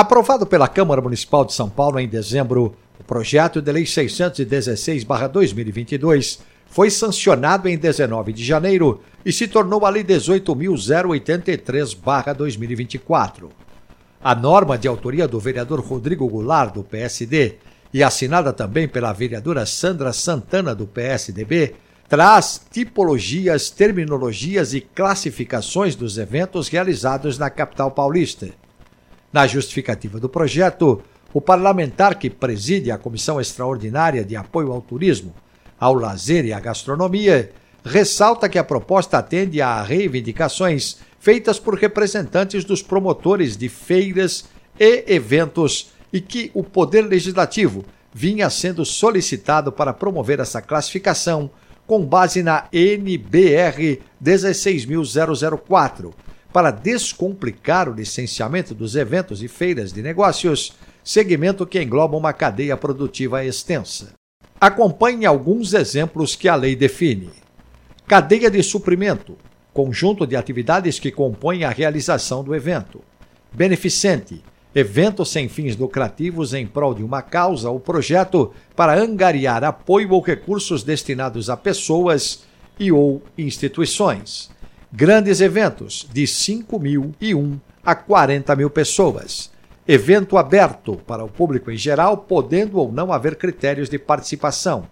Aprovado pela Câmara Municipal de São Paulo em dezembro, o projeto de lei 616/2022 foi sancionado em 19 de janeiro e se tornou a lei 18.083/2024. A norma de autoria do vereador Rodrigo Goulart do PSD e assinada também pela vereadora Sandra Santana do PSDB traz tipologias, terminologias e classificações dos eventos realizados na capital paulista. Na justificativa do projeto, o parlamentar que preside a Comissão Extraordinária de Apoio ao Turismo, ao Lazer e à Gastronomia ressalta que a proposta atende a reivindicações feitas por representantes dos promotores de feiras e eventos e que o Poder Legislativo vinha sendo solicitado para promover essa classificação com base na NBR 16004, para descomplicar o licenciamento dos eventos e feiras de negócios, segmento que engloba uma cadeia produtiva extensa. Acompanhe alguns exemplos que a lei define. Cadeia de suprimento conjunto de atividades que compõem a realização do evento. Beneficente evento sem fins lucrativos em prol de uma causa ou projeto para angariar apoio ou recursos destinados a pessoas e ou instituições. Grandes eventos de 5 mil e 1 a 40 mil pessoas. Evento aberto para o público em geral, podendo ou não haver critérios de participação.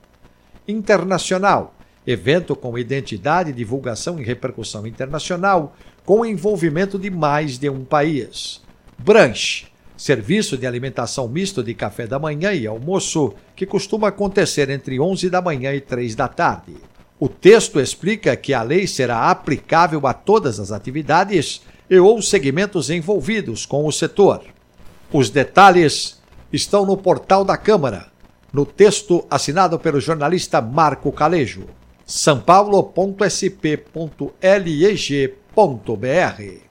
Internacional. Evento com identidade, divulgação e repercussão internacional, com envolvimento de mais de um país Branche, serviço de alimentação misto de café da manhã e almoço, que costuma acontecer entre 11 da manhã e 3 da tarde. O texto explica que a lei será aplicável a todas as atividades e ou segmentos envolvidos com o setor. Os detalhes estão no portal da Câmara, no texto assinado pelo jornalista Marco Calejo. sãopaulo.sp.leg.br